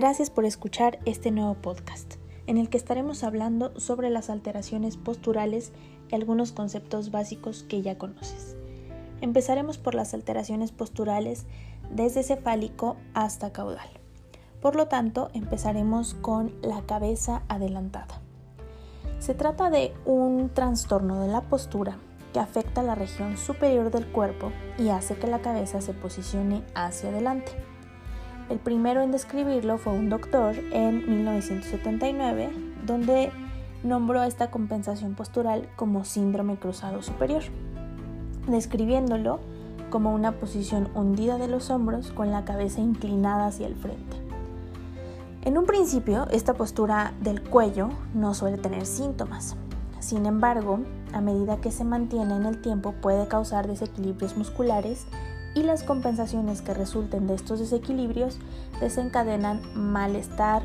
Gracias por escuchar este nuevo podcast, en el que estaremos hablando sobre las alteraciones posturales y algunos conceptos básicos que ya conoces. Empezaremos por las alteraciones posturales desde cefálico hasta caudal. Por lo tanto, empezaremos con la cabeza adelantada. Se trata de un trastorno de la postura que afecta la región superior del cuerpo y hace que la cabeza se posicione hacia adelante. El primero en describirlo fue un doctor en 1979, donde nombró esta compensación postural como síndrome cruzado superior, describiéndolo como una posición hundida de los hombros con la cabeza inclinada hacia el frente. En un principio, esta postura del cuello no suele tener síntomas. Sin embargo, a medida que se mantiene en el tiempo puede causar desequilibrios musculares y las compensaciones que resulten de estos desequilibrios desencadenan malestar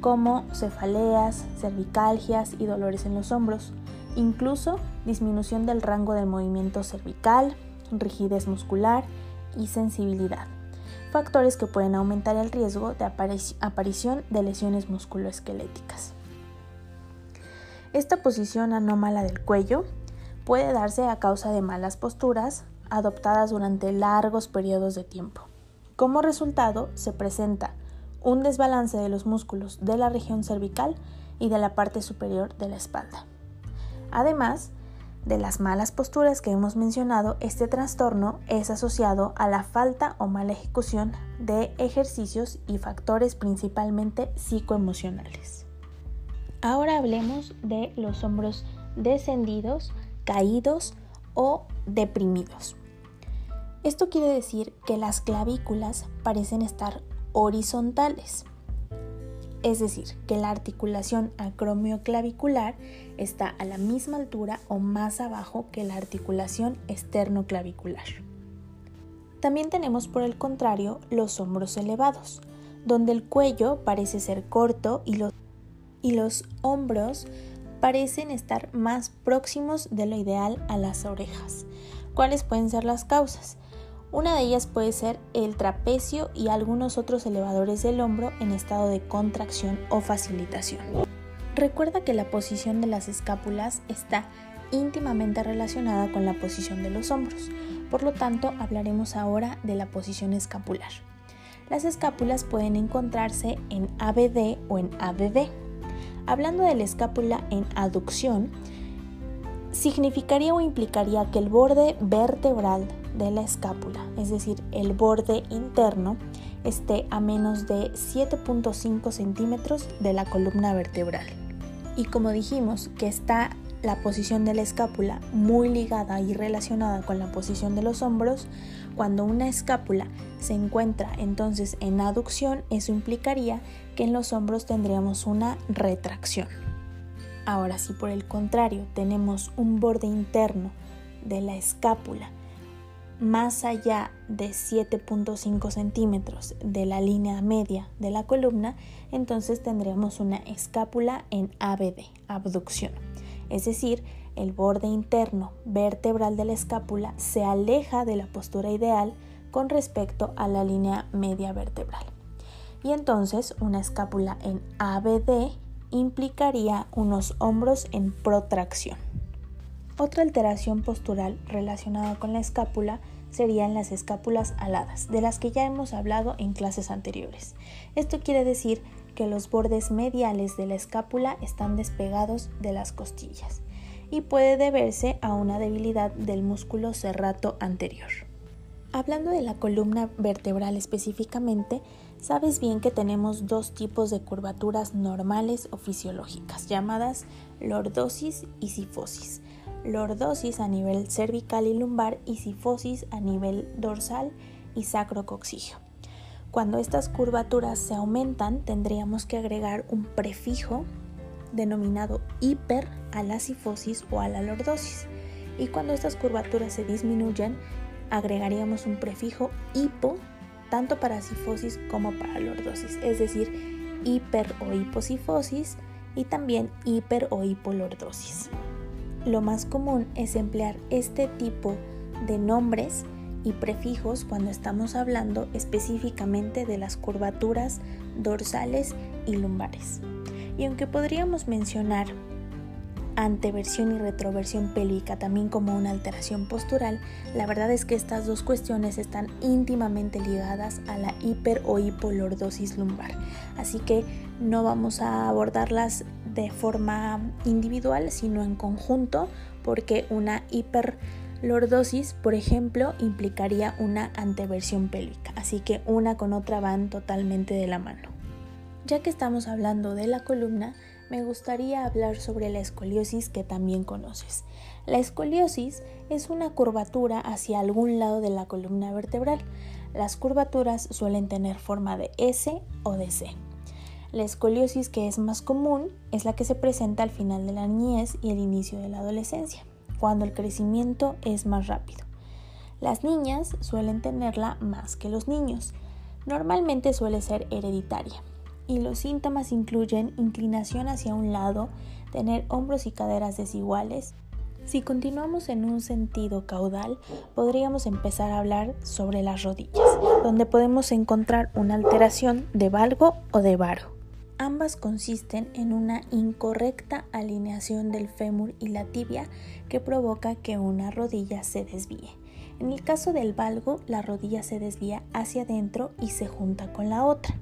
como cefaleas, cervicalgias y dolores en los hombros, incluso disminución del rango de movimiento cervical, rigidez muscular y sensibilidad, factores que pueden aumentar el riesgo de aparición de lesiones musculoesqueléticas. Esta posición anómala del cuello puede darse a causa de malas posturas, adoptadas durante largos periodos de tiempo. Como resultado, se presenta un desbalance de los músculos de la región cervical y de la parte superior de la espalda. Además de las malas posturas que hemos mencionado, este trastorno es asociado a la falta o mala ejecución de ejercicios y factores principalmente psicoemocionales. Ahora hablemos de los hombros descendidos, caídos o deprimidos. Esto quiere decir que las clavículas parecen estar horizontales, es decir, que la articulación acromioclavicular está a la misma altura o más abajo que la articulación esternoclavicular. También tenemos por el contrario los hombros elevados, donde el cuello parece ser corto y los, y los hombros parecen estar más próximos de lo ideal a las orejas. ¿Cuáles pueden ser las causas? Una de ellas puede ser el trapecio y algunos otros elevadores del hombro en estado de contracción o facilitación. Recuerda que la posición de las escápulas está íntimamente relacionada con la posición de los hombros, por lo tanto hablaremos ahora de la posición escapular. Las escápulas pueden encontrarse en ABD o en ABB. Hablando de la escápula en aducción, significaría o implicaría que el borde vertebral de la escápula, es decir, el borde interno, esté a menos de 7.5 centímetros de la columna vertebral. Y como dijimos que está la posición de la escápula muy ligada y relacionada con la posición de los hombros, cuando una escápula se encuentra entonces en aducción, eso implicaría que en los hombros tendríamos una retracción. Ahora, si por el contrario tenemos un borde interno de la escápula más allá de 7.5 centímetros de la línea media de la columna, entonces tendremos una escápula en ABD, abducción. Es decir, el borde interno vertebral de la escápula se aleja de la postura ideal con respecto a la línea media vertebral. Y entonces una escápula en ABD implicaría unos hombros en protracción. Otra alteración postural relacionada con la escápula serían las escápulas aladas, de las que ya hemos hablado en clases anteriores. Esto quiere decir que los bordes mediales de la escápula están despegados de las costillas y puede deberse a una debilidad del músculo serrato anterior. Hablando de la columna vertebral específicamente, sabes bien que tenemos dos tipos de curvaturas normales o fisiológicas, llamadas lordosis y sifosis lordosis a nivel cervical y lumbar y sifosis a nivel dorsal y sacrocoxigio. Cuando estas curvaturas se aumentan, tendríamos que agregar un prefijo denominado hiper a la sifosis o a la lordosis. Y cuando estas curvaturas se disminuyen, agregaríamos un prefijo hipo tanto para sifosis como para lordosis, es decir, hiper o hiposifosis y también hiper o hipolordosis. Lo más común es emplear este tipo de nombres y prefijos cuando estamos hablando específicamente de las curvaturas dorsales y lumbares. Y aunque podríamos mencionar anteversión y retroversión pélvica también como una alteración postural, la verdad es que estas dos cuestiones están íntimamente ligadas a la hiper o hipolordosis lumbar. Así que no vamos a abordarlas de forma individual, sino en conjunto, porque una hiperlordosis, por ejemplo, implicaría una anteversión pélvica. Así que una con otra van totalmente de la mano. Ya que estamos hablando de la columna, me gustaría hablar sobre la escoliosis que también conoces. La escoliosis es una curvatura hacia algún lado de la columna vertebral. Las curvaturas suelen tener forma de S o de C. La escoliosis que es más común es la que se presenta al final de la niñez y el inicio de la adolescencia, cuando el crecimiento es más rápido. Las niñas suelen tenerla más que los niños. Normalmente suele ser hereditaria y los síntomas incluyen inclinación hacia un lado, tener hombros y caderas desiguales. Si continuamos en un sentido caudal, podríamos empezar a hablar sobre las rodillas, donde podemos encontrar una alteración de valgo o de varo. Ambas consisten en una incorrecta alineación del fémur y la tibia que provoca que una rodilla se desvíe. En el caso del valgo, la rodilla se desvía hacia adentro y se junta con la otra.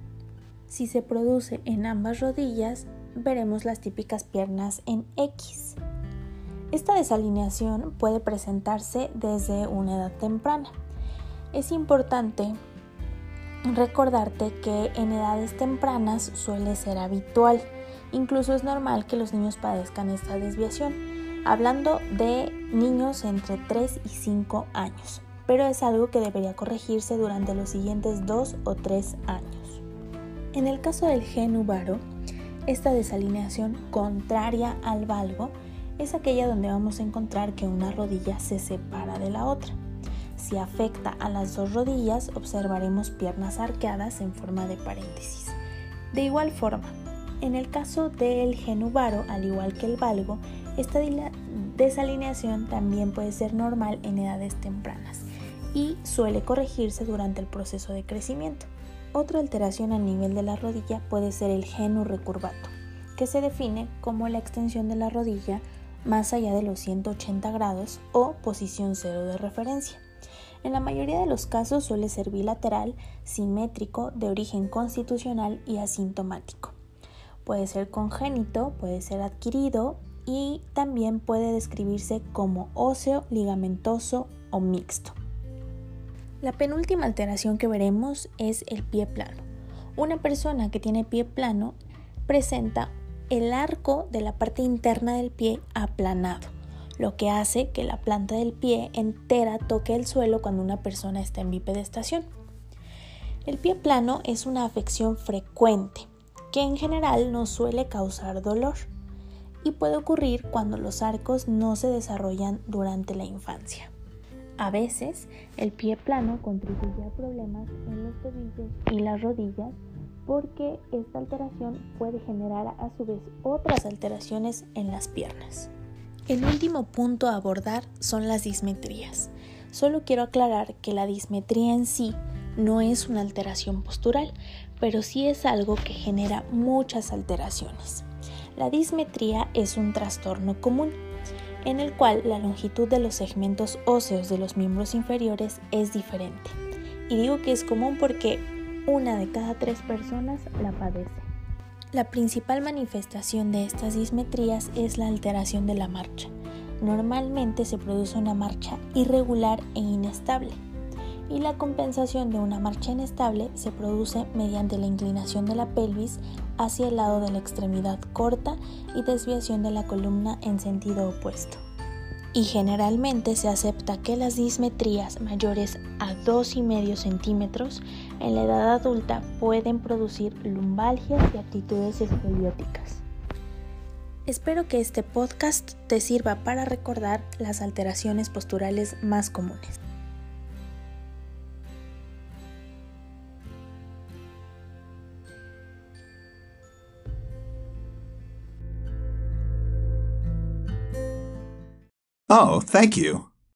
Si se produce en ambas rodillas, veremos las típicas piernas en X. Esta desalineación puede presentarse desde una edad temprana. Es importante recordarte que en edades tempranas suele ser habitual. Incluso es normal que los niños padezcan esta desviación, hablando de niños entre 3 y 5 años, pero es algo que debería corregirse durante los siguientes 2 o 3 años. En el caso del gen varo, esta desalineación contraria al valgo es aquella donde vamos a encontrar que una rodilla se separa de la otra. Si afecta a las dos rodillas, observaremos piernas arqueadas en forma de paréntesis. De igual forma, en el caso del genubaro, al igual que el valgo, esta desalineación también puede ser normal en edades tempranas y suele corregirse durante el proceso de crecimiento. Otra alteración a nivel de la rodilla puede ser el genu recurvato, que se define como la extensión de la rodilla más allá de los 180 grados o posición cero de referencia. En la mayoría de los casos suele ser bilateral, simétrico, de origen constitucional y asintomático. Puede ser congénito, puede ser adquirido y también puede describirse como óseo, ligamentoso o mixto. La penúltima alteración que veremos es el pie plano. Una persona que tiene pie plano presenta el arco de la parte interna del pie aplanado, lo que hace que la planta del pie entera toque el suelo cuando una persona está en bipedestación. El pie plano es una afección frecuente que en general no suele causar dolor y puede ocurrir cuando los arcos no se desarrollan durante la infancia. A veces, el pie plano contribuye a problemas en los tobillos y las rodillas porque esta alteración puede generar a su vez otras alteraciones en las piernas. El último punto a abordar son las dismetrías. Solo quiero aclarar que la dismetría en sí no es una alteración postural, pero sí es algo que genera muchas alteraciones. La dismetría es un trastorno común en el cual la longitud de los segmentos óseos de los miembros inferiores es diferente. Y digo que es común porque una de cada tres personas la padece. La principal manifestación de estas dismetrías es la alteración de la marcha. Normalmente se produce una marcha irregular e inestable y la compensación de una marcha inestable se produce mediante la inclinación de la pelvis hacia el lado de la extremidad corta y desviación de la columna en sentido opuesto. Y generalmente se acepta que las dismetrías mayores a 2,5 centímetros en la edad adulta pueden producir lumbalgias y actitudes escolióticas. Espero que este podcast te sirva para recordar las alteraciones posturales más comunes. Oh, thank you.